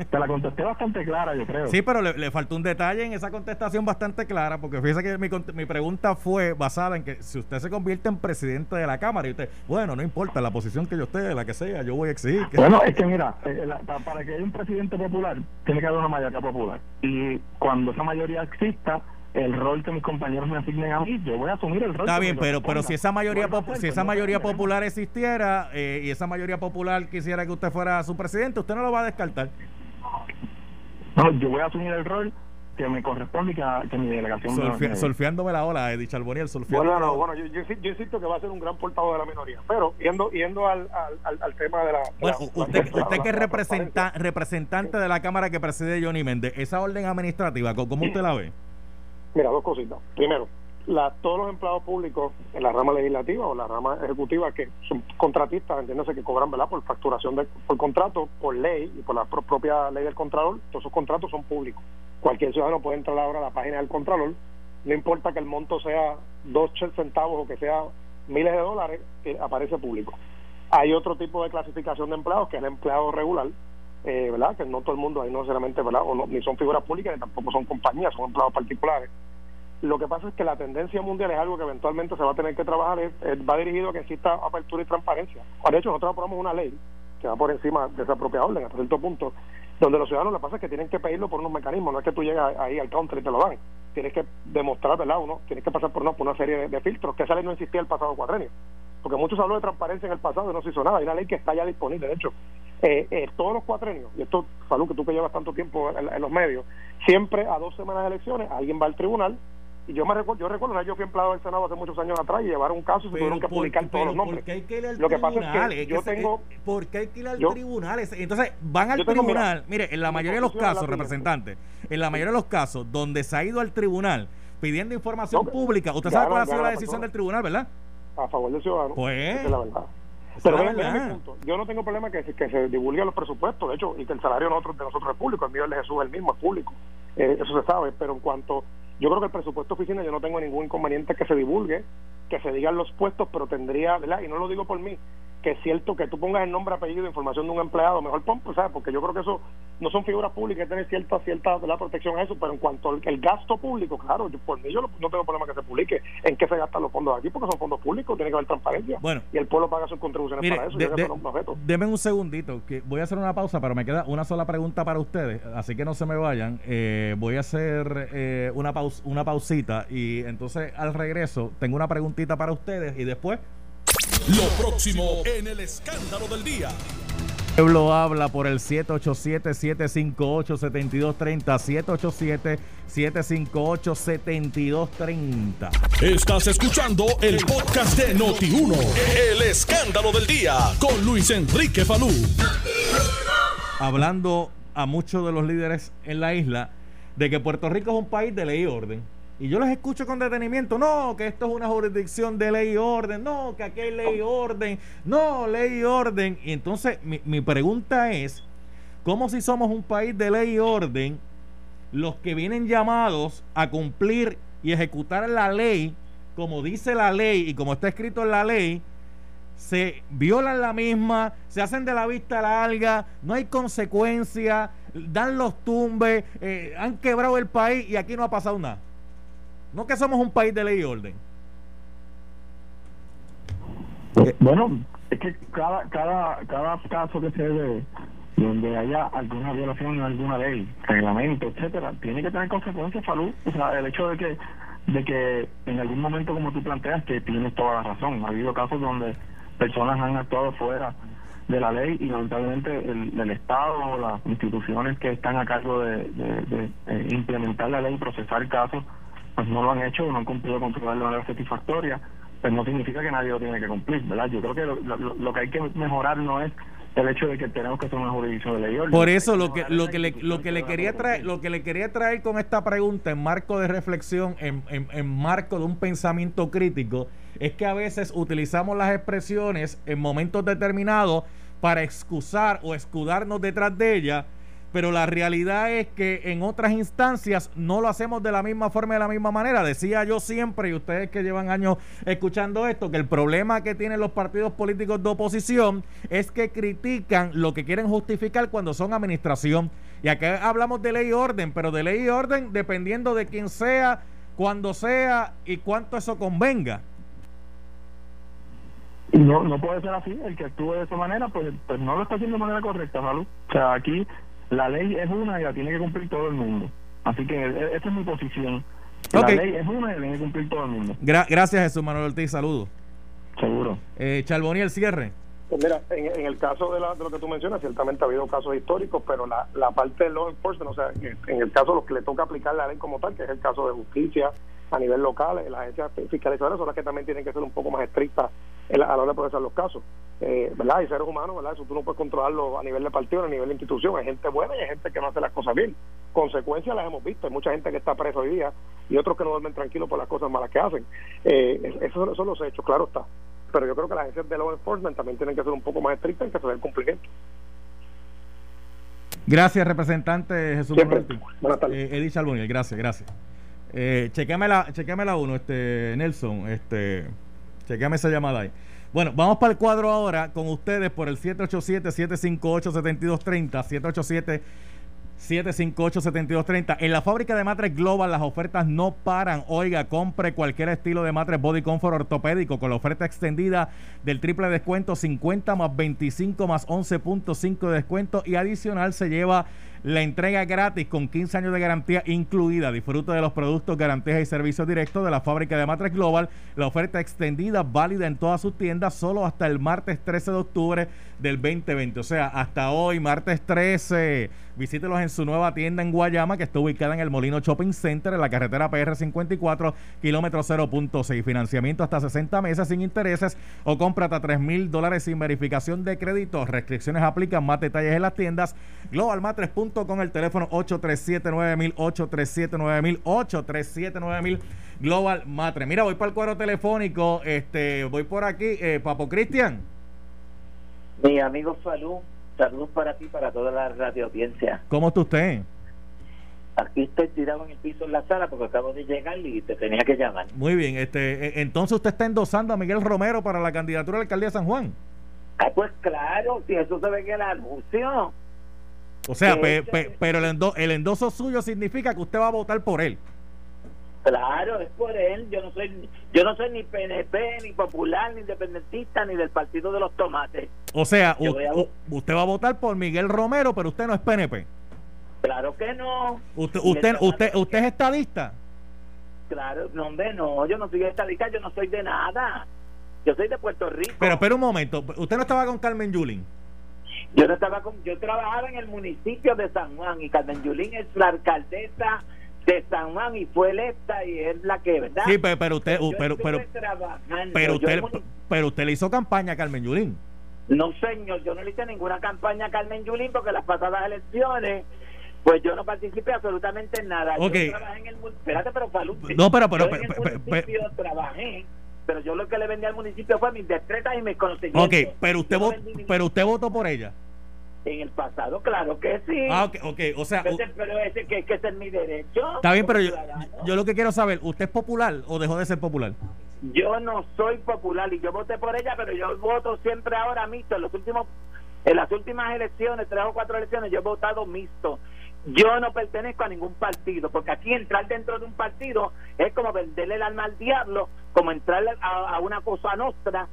[SPEAKER 3] Te la contesté bastante clara, yo creo.
[SPEAKER 2] Sí, pero le, faltó un detalle en esa contestación bastante clara, porque fíjese que mi, mi pregunta fue basada en que si usted se convierte en presidente de la Cámara y usted, bueno, no importa la posición que yo esté, la que sea, yo voy a exigir.
[SPEAKER 3] Bueno, es que mira, eh, para que haya un presidente popular, tiene que haber una mayoría popular. Y cuando esa mayoría exista, el rol que mis compañeros me asignen a mí, yo voy a asumir el rol.
[SPEAKER 2] Está bien, pero pero si esa mayoría si esa mayoría popular existiera eh, y esa mayoría popular quisiera que usted fuera su presidente, usted no lo va a descartar.
[SPEAKER 3] No, yo voy a asumir el rol que me corresponde y que, mi delegación
[SPEAKER 2] me, Solfeándome la ola, Edith Charboniel,
[SPEAKER 4] Bueno, no, bueno, yo, yo, insisto que va a ser un gran portavoz de la minoría, pero yendo yendo al, al, al tema de la...
[SPEAKER 2] Bueno, usted, usted que es representa, representante de la Cámara que preside Johnny Méndez, esa orden administrativa, ¿cómo usted la ve?
[SPEAKER 4] Mira, dos cositas. Primero, la, todos los empleados públicos en la rama legislativa o la rama ejecutiva que son contratistas, entiéndase que cobran por facturación de, por contrato, por ley y por la propia ley del Contralor, todos esos contratos son públicos. Cualquier ciudadano puede entrar ahora a la página del Contralor, no importa que el monto sea dos centavos o que sea miles de dólares, que aparece público. Hay otro tipo de clasificación de empleados, que es el empleado regular, eh, ¿verdad? Que no todo el mundo ahí no necesariamente, ¿verdad? O no, ni son figuras públicas ni tampoco son compañías, son empleados particulares. Lo que pasa es que la tendencia mundial es algo que eventualmente se va a tener que trabajar, es, va dirigido a que exista apertura y transparencia. De hecho, nosotros aprobamos una ley que va por encima de esa propia orden, hasta cierto punto, donde los ciudadanos lo que pasa es que tienen que pedirlo por unos mecanismos, no es que tú llegas ahí al counter y te lo dan. Tienes que demostrar, ¿verdad? Uno, tienes que pasar por una, por una serie de, filtros, que esa ley no existía el pasado cuatrenio. Porque muchos habló de transparencia en el pasado y no se hizo nada. Hay una ley que está ya disponible. De hecho, eh, eh, todos los cuatrenios, y esto, Salud, que tú que llevas tanto tiempo en, los medios, siempre a dos semanas de elecciones alguien va al tribunal y yo me recuerdo, yo recuerdo, yo fui empleado del Senado hace muchos años atrás y llevaron un caso y tuvieron que publicar todos los nombres.
[SPEAKER 2] hay que ir al Lo que pasa es que yo tengo... ¿Por qué hay que ir al tribunal? Entonces, van al tribunal, mire, en la mayoría de los casos, representantes, en la mayoría de los casos donde se ha ido al tribunal pidiendo información pública, usted sabe cuál ha sido la decisión del tribunal, ¿verdad?
[SPEAKER 4] A favor del ciudadano.
[SPEAKER 2] Pues... Es
[SPEAKER 4] la verdad. Pero mi punto. Yo no tengo problema que, que se divulguen los presupuestos, de hecho, y que el salario de nosotros, de nosotros es público, el mío de Jesús es el mismo, es público. Eh, eso se sabe, pero en cuanto yo creo que el presupuesto oficina yo no tengo ningún inconveniente que se divulgue, que se digan los puestos, pero tendría, ¿verdad? Y no lo digo por mí, que es cierto que tú pongas el nombre, apellido, información de un empleado, mejor pon, pues, ¿sabes? Porque yo creo que eso no son figuras públicas, tener cierta, cierta la protección a eso, pero en cuanto al el gasto público, claro, yo, por mí yo no, tengo problema que se publique en qué se gastan los fondos aquí, porque son fondos públicos, tiene que haber transparencia.
[SPEAKER 2] Bueno,
[SPEAKER 4] y el pueblo paga sus contribuciones para eso.
[SPEAKER 2] De, un segundito, que voy a hacer una pausa, pero me queda una sola pregunta para ustedes, así que no se me vayan. Eh, voy a hacer eh, una, pausa, una pausita y entonces al regreso tengo una preguntita para ustedes y después
[SPEAKER 1] lo próximo en el escándalo del día.
[SPEAKER 2] Pueblo habla por el 787-758-7230. 758-7230.
[SPEAKER 1] Estás escuchando el podcast de Noti1. El escándalo del día con Luis Enrique Falú.
[SPEAKER 2] Hablando a muchos de los líderes en la isla de que Puerto Rico es un país de ley y orden Y yo les escucho con detenimiento, no, que esto es una jurisdicción de ley y orden, no, que aquí hay ley y orden, no, ley y orden. Y entonces mi, mi pregunta es, ¿cómo si somos un país de ley y orden, los que vienen llamados a cumplir y ejecutar la ley, como dice la ley y como está escrito en la ley, se violan la misma, se hacen de la vista larga, no hay consecuencia, dan los tumbes, eh, han quebrado el país y aquí no ha pasado nada. No que somos un país de ley y orden.
[SPEAKER 3] Eh, bueno, es que cada, cada, cada caso que se donde haya alguna violación de alguna ley, reglamento, etcétera, tiene que tener consecuencias, salud. O sea, el hecho de que de que en algún momento, como tú planteas, que tienes toda la razón. Ha habido casos donde personas han actuado fuera de la ley y lamentablemente el, el Estado o las instituciones que están a cargo de, de, eh, implementar la ley y procesar casos, pues no lo han hecho o no han cumplido con controlar de manera satisfactoria, pues no significa que nadie lo tiene que cumplir, ¿verdad? Yo creo que lo, lo, que hay que mejorar no es el hecho de que tenemos que ser una jurisdicción de ley.
[SPEAKER 2] Por eso lo que lo que le, lo que le quería traer lo que le quería traer con esta pregunta en marco de reflexión, en, en, en marco de un pensamiento crítico, es que a veces utilizamos las expresiones en momentos determinados para excusar o escudarnos detrás de ellas, pero la realidad es que en otras instancias no lo hacemos de la misma forma y de la misma manera. Decía yo siempre, y ustedes que llevan años escuchando esto, que el problema que tienen los partidos políticos de oposición es que critican lo que quieren justificar cuando son administración. Y aquí hablamos de ley y orden, pero de ley y orden dependiendo de quién sea, cuándo sea y cuánto eso convenga.
[SPEAKER 3] No, no puede ser así, el que actúe de esa manera, pues, pues no lo está haciendo de manera correcta, ¿vale? O sea, aquí la ley es una y la tiene que cumplir todo el mundo. Así que e, esa es mi posición. La ley es una y la tiene que cumplir todo el mundo.
[SPEAKER 2] gracias Jesús Manuel Ortiz, saludos.
[SPEAKER 3] Seguro.
[SPEAKER 2] Eh, Charboni, el cierre.
[SPEAKER 4] Pues mira, en, el caso de, lo que tú mencionas, ciertamente ha habido casos históricos, pero la, la parte de law enforcement, o sea, en el caso de los que le toca aplicar la ley como tal, que es el caso de justicia a nivel local, las agencias fiscalizadoras son las que también tienen que ser un poco más estrictas a la hora de procesar los casos. Eh, ¿Verdad? Hay seres humanos, ¿verdad? Eso tú no puedes controlarlo a nivel de partido, a nivel de institución. Hay gente buena y hay gente que no hace las cosas bien. Consecuencias las hemos visto. Hay mucha gente que está presa hoy día y otros que no duermen tranquilos por las cosas malas que hacen. Eh, esos son los hechos, claro está pero yo creo que las agencias de law enforcement también tienen que ser un poco más estrictas en que se dé el cumplimiento.
[SPEAKER 2] Gracias, representante Jesús
[SPEAKER 4] Manuel. Buenas
[SPEAKER 2] tardes. Eh, Edith gracias, gracias. Eh, la, la uno, este, Nelson, este, chequeame esa llamada ahí. Bueno, vamos para el cuadro ahora con ustedes por el 787-758-7230, 787 758-7230. En la fábrica de matres Global las ofertas no paran. Oiga, compre cualquier estilo de matres Body Comfort ortopédico con la oferta extendida del triple descuento 50 más 25 más 11.5 de descuento y adicional se lleva la entrega gratis con 15 años de garantía incluida. Disfruta de los productos, garantías y servicios directos de la fábrica de Matres Global. La oferta extendida válida en todas sus tiendas solo hasta el martes 13 de octubre del 2020. O sea, hasta hoy, martes 13. Visítelos en su nueva tienda en Guayama, que está ubicada en el Molino Shopping Center, en la carretera PR 54, kilómetro 0.6. Financiamiento hasta 60 meses sin intereses o compra hasta 3 mil dólares sin verificación de crédito. Restricciones aplican. Más detalles en las tiendas. Con el teléfono 837-9000, 837-9000, 837-9000 Global Matre. Mira, voy para el cuadro telefónico, este, voy por aquí, eh, Papo Cristian.
[SPEAKER 5] Mi amigo Salud, saludos para ti, para toda la radio audiencia.
[SPEAKER 2] ¿Cómo está usted?
[SPEAKER 5] Aquí estoy tirado en el piso en la sala porque acabo de llegar y te tenía que llamar.
[SPEAKER 2] Muy bien, este, e, entonces usted está endosando a Miguel Romero para la candidatura a la alcaldía de San Juan.
[SPEAKER 5] Ah, pues claro, si eso se ve en el anuncio.
[SPEAKER 2] O sea, pero el, el endoso suyo significa que usted va a votar por él.
[SPEAKER 5] Claro, es por él. Yo no soy, yo no soy ni PNP, ni popular, ni independentista, ni del partido de los tomates.
[SPEAKER 2] O sea, usted va a votar por Miguel Romero, pero usted no es PNP.
[SPEAKER 5] Claro que no.
[SPEAKER 2] Usted, usted, usted, usted es estadista.
[SPEAKER 5] Claro, no, hombre, no. Yo no soy estadista, yo no soy de nada. Yo soy de Puerto Rico.
[SPEAKER 2] Pero, espera un momento. ¿Usted no estaba con Carmen Yulín?
[SPEAKER 5] Yo no estaba con, yo trabajaba en el municipio de San Juan y Carmen Yulín es la alcaldesa de San Juan y fue electa y es la que, ¿verdad?
[SPEAKER 2] Sí, pero, usted, pero, pero, pero, usted, pero usted le hizo campaña a Carmen Yulín.
[SPEAKER 5] No, señor, yo no le hice ninguna campaña a Carmen Yulín porque las pasadas elecciones Pues yo no participé absolutamente en nada.
[SPEAKER 2] Ok.
[SPEAKER 5] Yo trabajé en el espérate, pero Falú,
[SPEAKER 2] No, pero- pero- pero- pero-
[SPEAKER 5] municipio trabajé, pero yo lo que le vendí al municipio fue mis destrezas y mis conocimientos.
[SPEAKER 2] Ok, pero usted,
[SPEAKER 5] Yo no
[SPEAKER 2] vo-
[SPEAKER 5] vendí ningún-
[SPEAKER 2] pero usted votó por ella.
[SPEAKER 5] en el pasado, claro que sí.
[SPEAKER 2] Ah, ok, ok, o sea,
[SPEAKER 5] Pero ese- pero ese que, que ese es mi derecho.
[SPEAKER 2] está bien, pero yo, yo lo que quiero saber, ¿usted es popular o dejó de ser popular?
[SPEAKER 5] Yo no soy popular y yo voté por ella, pero yo voto siempre ahora mixto. En los últimos, en las últimas elecciones, tres o cuatro elecciones, yo he votado mixto. Yo no pertenezco a ningún partido, porque aquí entrar dentro de un partido es como venderle el alma al diablo, como entrar a, a una cosa nostra,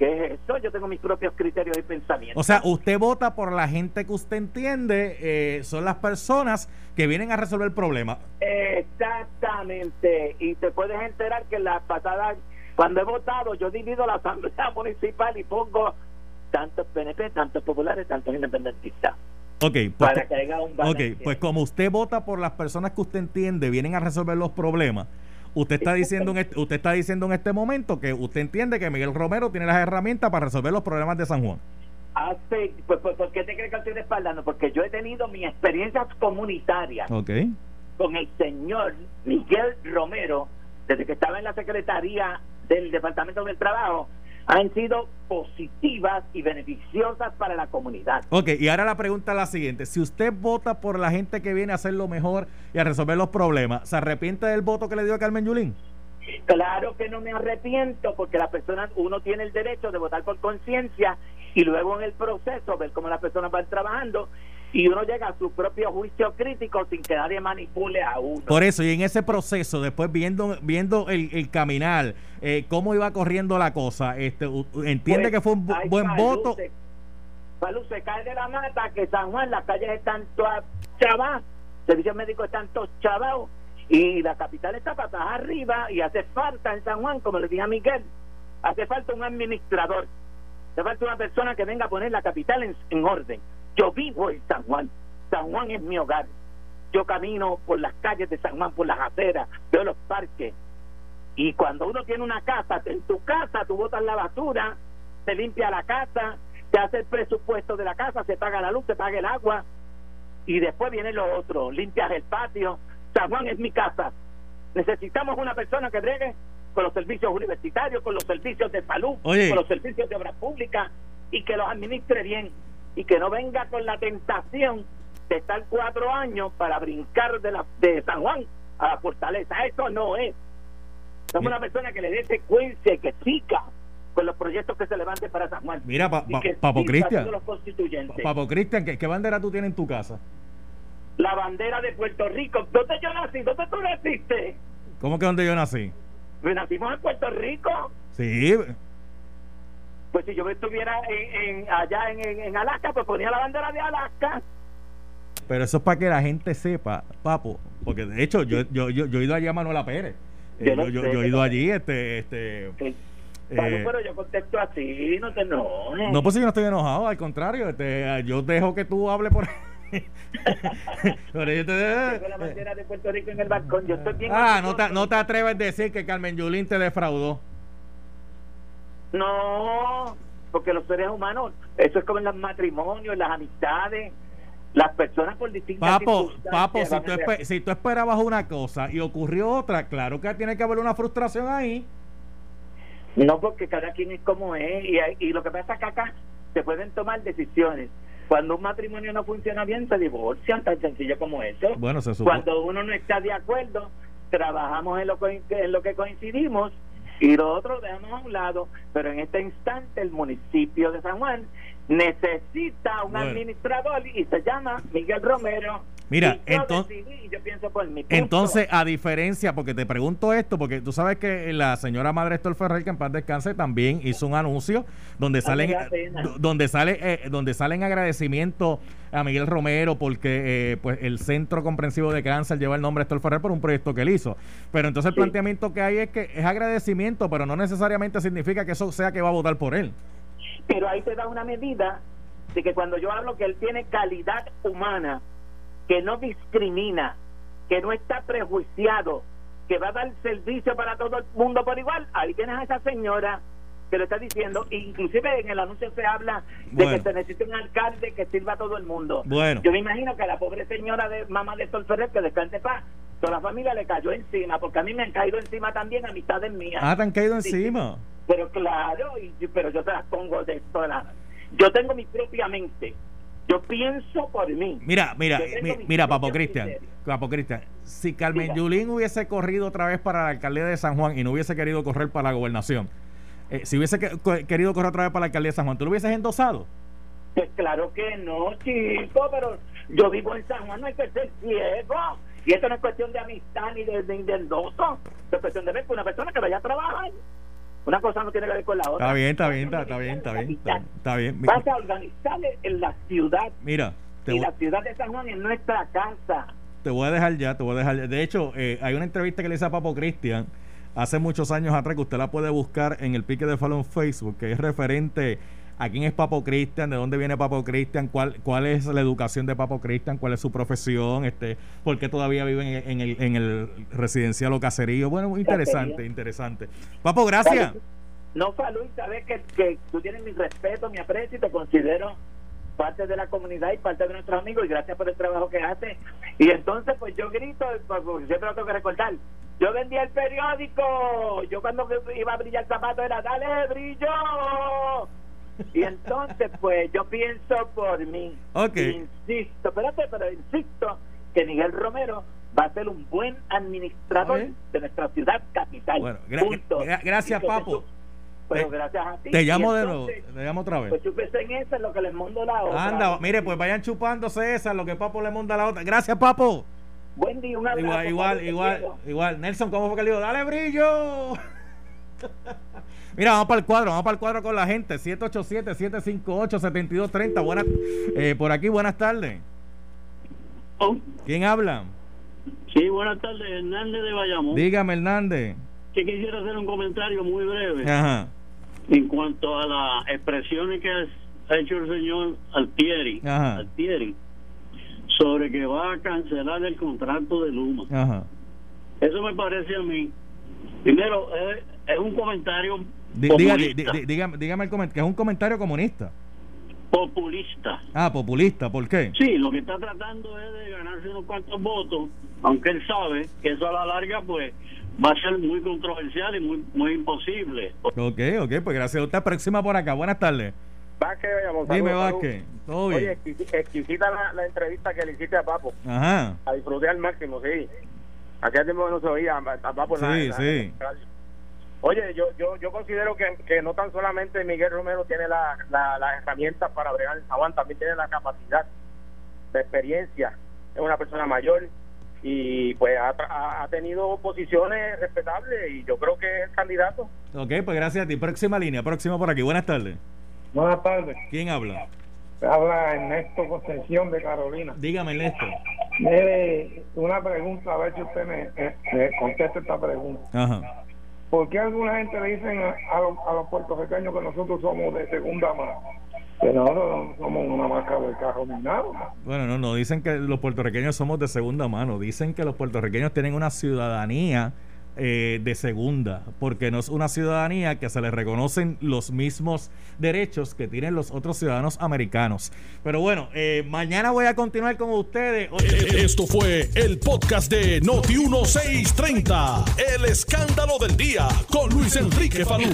[SPEAKER 5] que es eso. Yo tengo mis propios criterios y pensamientos.
[SPEAKER 2] O sea, usted vota por la gente que usted entiende eh, son las personas que vienen a resolver el problema.
[SPEAKER 5] Exactamente. Y te puedes enterar que en la pasada, cuando he votado, yo divido la asamblea municipal y pongo tantos PNP, tantos populares, tantos independentistas.
[SPEAKER 2] Ok, pues,
[SPEAKER 5] Para que haya un
[SPEAKER 2] ok,
[SPEAKER 5] balance.
[SPEAKER 2] pues como usted vota por las personas que usted entiende vienen a resolver los problemas, usted está diciendo en este, usted está diciendo en este momento que usted entiende que Miguel Romero tiene las herramientas para resolver los problemas de San Juan.
[SPEAKER 5] Hace, pues, pues, ¿Por qué te crees que estoy respaldando? Porque yo he tenido mis experiencias comunitarias con el señor Miguel Romero, desde que estaba en la Secretaría del Departamento del Trabajo, han sido positivas y beneficiosas para la comunidad.
[SPEAKER 2] Ok, y ahora la pregunta es la siguiente. Si usted vota por la gente que viene a hacer lo mejor y a resolver los problemas, ¿se arrepiente del voto que le dio a Carmen Yulín?
[SPEAKER 5] Claro que no me arrepiento porque la persona, uno tiene el derecho de votar por conciencia y luego en el proceso ver cómo las personas van trabajando y uno llega a su propio juicio crítico sin que nadie manipule a uno.
[SPEAKER 2] Por eso, y en ese proceso, después viendo viendo el, el caminar, eh, cómo iba corriendo la cosa, este, entiende
[SPEAKER 5] Pues,
[SPEAKER 2] que fue un bu-
[SPEAKER 5] ay,
[SPEAKER 2] buen voto.
[SPEAKER 5] Se, se cae de la mata que San Juan, las calles están todas chavas, servicios médicos están todos chavados y la capital está patas arriba y hace falta en San Juan, como le dije a Miguel, hace falta un administrador, hace falta una persona que venga a poner la capital en, en orden. Yo vivo en San Juan, San Juan es mi hogar. Yo camino por las calles de San Juan, por las aceras, veo los parques, y cuando uno tiene una casa, en tu casa tú botas la basura, se limpia la casa, se hace el presupuesto de la casa, se paga la luz, se paga el agua, y después viene lo otro, limpias el patio. San Juan es mi casa. Necesitamos una persona que bregue con los servicios universitarios, con los servicios de salud,
[SPEAKER 2] Oye.
[SPEAKER 5] con los servicios de obras públicas, y que los administre bien, y que no venga con la tentación de estar cuatro años para brincar de, la, de San Juan a la fortaleza. Eso no es. Somos una persona que le dé secuencia y que siga con los proyectos que se levanten para San Juan.
[SPEAKER 2] Mira, pa- pa- Papo Cristian. Papo Cristian, ¿qué, qué bandera tú tienes en tu casa?
[SPEAKER 5] La bandera de Puerto Rico. ¿Dónde yo nací? ¿Dónde tú naciste?
[SPEAKER 2] ¿Cómo que donde yo nací?
[SPEAKER 5] Pues nacimos en Puerto Rico.
[SPEAKER 2] Sí,
[SPEAKER 5] Pues si yo estuviera en, en- allá en, Alaska, pues ponía la bandera de Alaska.
[SPEAKER 2] pero eso es para que la gente sepa, Papo, porque de hecho yo, yo, yo, yo he ido allí a Manuela Pérez. Eh,
[SPEAKER 5] Yo lo
[SPEAKER 2] yo,
[SPEAKER 5] sé,
[SPEAKER 2] yo he ido allí, este, este,
[SPEAKER 5] Sí.
[SPEAKER 2] Eh,
[SPEAKER 5] Pablo, pero yo contesto así, no te enojes.
[SPEAKER 2] No, pues yo no estoy enojado, al contrario, este, yo dejo que tú hables por ahí. Pero yo te-
[SPEAKER 5] Tengo la bandera de Puerto Rico en el balcón. Yo estoy bien
[SPEAKER 2] ah, no te, no te atreves a decir que Carmen Yulín te defraudó.
[SPEAKER 5] No, porque los seres humanos, eso es como en los matrimonios, las amistades, las personas por distintas
[SPEAKER 2] Papo, papo, si tú, si tú esperabas una cosa y ocurrió otra, claro que tiene que haber una frustración ahí.
[SPEAKER 5] No, porque cada quien es como es. Y, lo que pasa es que acá se pueden tomar decisiones. Cuando un matrimonio no funciona bien, se divorcian, tan sencillo como eso.
[SPEAKER 2] Bueno, se.
[SPEAKER 5] Cuando uno no está de acuerdo, trabajamos en lo, en lo que coincidimos y lo otro dejamos a un lado. Pero en este instante, el municipio de San Juan necesita un
[SPEAKER 2] Bueno.
[SPEAKER 5] administrador y se llama Miguel Romero.
[SPEAKER 2] Mira,
[SPEAKER 5] yo pienso por mi.
[SPEAKER 2] Entonces, a diferencia, porque te pregunto esto, porque tú sabes que la señora Madre Estor Ferrer, que en paz descanse, también hizo un anuncio donde salen, donde sale, eh, donde salen agradecimientos a Miguel Romero porque eh, pues el Centro Comprensivo de Cáncer lleva el nombre de Estor Ferrer por un proyecto que él hizo. Pero entonces el
[SPEAKER 5] Sí.
[SPEAKER 2] planteamiento que hay es que es agradecimiento, pero no necesariamente significa que eso sea que va a votar por él.
[SPEAKER 5] Pero ahí te da una medida de que cuando yo hablo que él tiene calidad humana, que no discrimina, que no está prejuiciado, que va a dar servicio para todo el mundo por igual, ahí tienes a esa señora que lo está diciendo. Inclusive en el anuncio se habla de
[SPEAKER 2] Bueno.
[SPEAKER 5] que se necesita un alcalde que sirva a todo el mundo.
[SPEAKER 2] Bueno.
[SPEAKER 5] Yo me imagino que a la pobre señora de mamá de Sol Ferrer, que descanse paz, toda la familia le cayó encima, porque a mí me han caído encima también amistades mías.
[SPEAKER 2] Ah, te han caído
[SPEAKER 5] Sí.
[SPEAKER 2] encima.
[SPEAKER 5] Pero claro, y, pero yo te las pongo de todas. Yo tengo mi propia mente. Yo pienso por mí.
[SPEAKER 2] Mira, mira, mi- mira, Papo Cristian. Papo Cristian, si Carmen
[SPEAKER 5] Diga.
[SPEAKER 2] Yulín hubiese corrido otra vez para la alcaldía de San Juan y no hubiese querido correr para la gobernación, eh, si hubiese que- querido correr otra vez para la alcaldía de San Juan, ¿tú lo hubieses endosado?
[SPEAKER 5] Pues claro que no, chico, pero yo vivo en San Juan, no hay que ser ciego. Y esto no es cuestión de amistad ni de, de, de endoso. Es cuestión de ver con una persona que vaya a trabajar. Una cosa no tiene que ver con la otra.
[SPEAKER 2] Está bien, está bien, está, está bien, está bien, está, está bien.
[SPEAKER 5] Vas a organizar en la ciudad.
[SPEAKER 2] Mira, te
[SPEAKER 5] y
[SPEAKER 2] voy,
[SPEAKER 5] la ciudad de San Juan es nuestra casa.
[SPEAKER 2] te voy a dejar ya, te voy a dejar ya. De hecho, eh, hay una entrevista que le hice a Papo Cristian hace muchos años atrás que usted la puede buscar en el pique de Follow en Facebook, que es referente a quién es Papo Cristian, de dónde viene Papo Cristian, cuál, cuál es la educación de Papo Cristian, cuál es su profesión, este, por qué todavía vive en, en el, en el residencial o caserío. Bueno, muy interesante, interesante. Papo, gracias.
[SPEAKER 5] No, Falú, y sabes que, que tú tienes mi respeto, mi aprecio y te considero parte de la comunidad y parte de nuestros amigos y gracias por el trabajo que haces. Y entonces, pues yo grito, pues, porque siempre lo tengo que recordar. Yo vendía el periódico. Yo cuando iba a brillar el zapato era, dale, brillo. Y entonces, pues yo pienso por mí.
[SPEAKER 2] Ok.
[SPEAKER 5] Insisto, espérate, pero insisto que Miguel Romero va a ser un buen administrador de nuestra ciudad capital.
[SPEAKER 2] Bueno, gra- gracias, Papo.
[SPEAKER 5] Pero
[SPEAKER 2] Te-
[SPEAKER 5] gracias a ti.
[SPEAKER 2] Te llamo de nuevo, te llamo otra vez.
[SPEAKER 5] Pues chúpese en eso, en lo que les mando la otra.
[SPEAKER 2] Anda, mire, pues vayan chupándose esa, lo que Papo le manda a la otra. Gracias, Papo.
[SPEAKER 5] Buen día, un abrazo.
[SPEAKER 2] Igual, igual, igual, igual. Nelson, ¿cómo fue que le dijo? ¡Dale brillo! Mira, vamos para el cuadro, vamos para el cuadro con la gente. 787-758-7230. Buenas, eh, por aquí, buenas tardes.
[SPEAKER 6] Oh,
[SPEAKER 2] ¿Quién habla?
[SPEAKER 6] sí, buenas tardes, Hernández de Bayamón.
[SPEAKER 2] Dígame, Hernández.
[SPEAKER 6] Que quisiera hacer un comentario muy breve
[SPEAKER 2] Ajá,
[SPEAKER 6] en cuanto a las expresiones que ha hecho el señor Altieri,
[SPEAKER 2] Ajá.
[SPEAKER 6] Altieri sobre que va a cancelar el contrato de Luma.
[SPEAKER 2] ajá.
[SPEAKER 6] Eso me parece a mí. Primero, es, es un comentario
[SPEAKER 2] Dígame, dígame el coment- que es un comentario comunista.
[SPEAKER 6] populista.
[SPEAKER 2] Ah, populista, ¿por qué?
[SPEAKER 6] Sí, lo que está tratando es de ganarse unos cuantos votos, aunque él sabe que eso a la larga pues va a ser muy controversial y muy muy imposible.
[SPEAKER 2] Ok, ok, pues gracias a usted. Próxima por acá, buenas tardes.
[SPEAKER 3] Vázquez, Bayamón,
[SPEAKER 2] Dime,
[SPEAKER 3] saludos,
[SPEAKER 2] Vázquez, todo
[SPEAKER 3] saludos. Oye,
[SPEAKER 2] bien.
[SPEAKER 3] exquisi- exquisita la, la entrevista que le hiciste a Papo.
[SPEAKER 2] Ajá.
[SPEAKER 3] A disfrutar al máximo, sí. Aquel tiempo que no se oía a, a Papo
[SPEAKER 2] Sí,
[SPEAKER 3] la-
[SPEAKER 2] sí.
[SPEAKER 3] Oye, yo, yo, yo considero que, que no tan solamente Miguel Romero tiene la- la- las herramientas para bregar en Zaguán, también tiene la capacidad, la experiencia. Es una persona mayor y pues ha, tra- ha- ha tenido posiciones respetables y yo creo que es candidato.
[SPEAKER 2] Ok, pues gracias a ti. Próxima línea, próxima por aquí. Buenas tardes.
[SPEAKER 4] Buenas tardes.
[SPEAKER 2] ¿Quién habla?
[SPEAKER 4] Habla Ernesto Concepción de Carolina.
[SPEAKER 2] Dígame, Ernesto.
[SPEAKER 4] Mire, una pregunta, a ver si usted me, me- me contesta esta pregunta.
[SPEAKER 2] Ajá.
[SPEAKER 4] ¿Por qué alguna gente le dicen a, a los, a los puertorriqueños que nosotros somos de segunda mano? Que nosotros no somos una marca del carro ni nada.
[SPEAKER 2] Bueno, no, no dicen que los puertorriqueños somos de segunda mano. Dicen que los puertorriqueños tienen una ciudadanía eh, de segunda, porque no es una ciudadanía que se les reconocen los mismos derechos que tienen los otros ciudadanos americanos. Pero bueno, eh, mañana voy a continuar con ustedes. Oye,
[SPEAKER 1] Esto fue el podcast de Noti 1630. El escándalo del día con Luis Enrique Falú.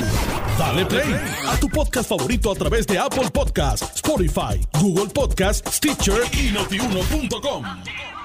[SPEAKER 1] Dale play a tu podcast favorito a través de Apple Podcasts, Spotify, Google Podcasts, Stitcher y notiuno.com.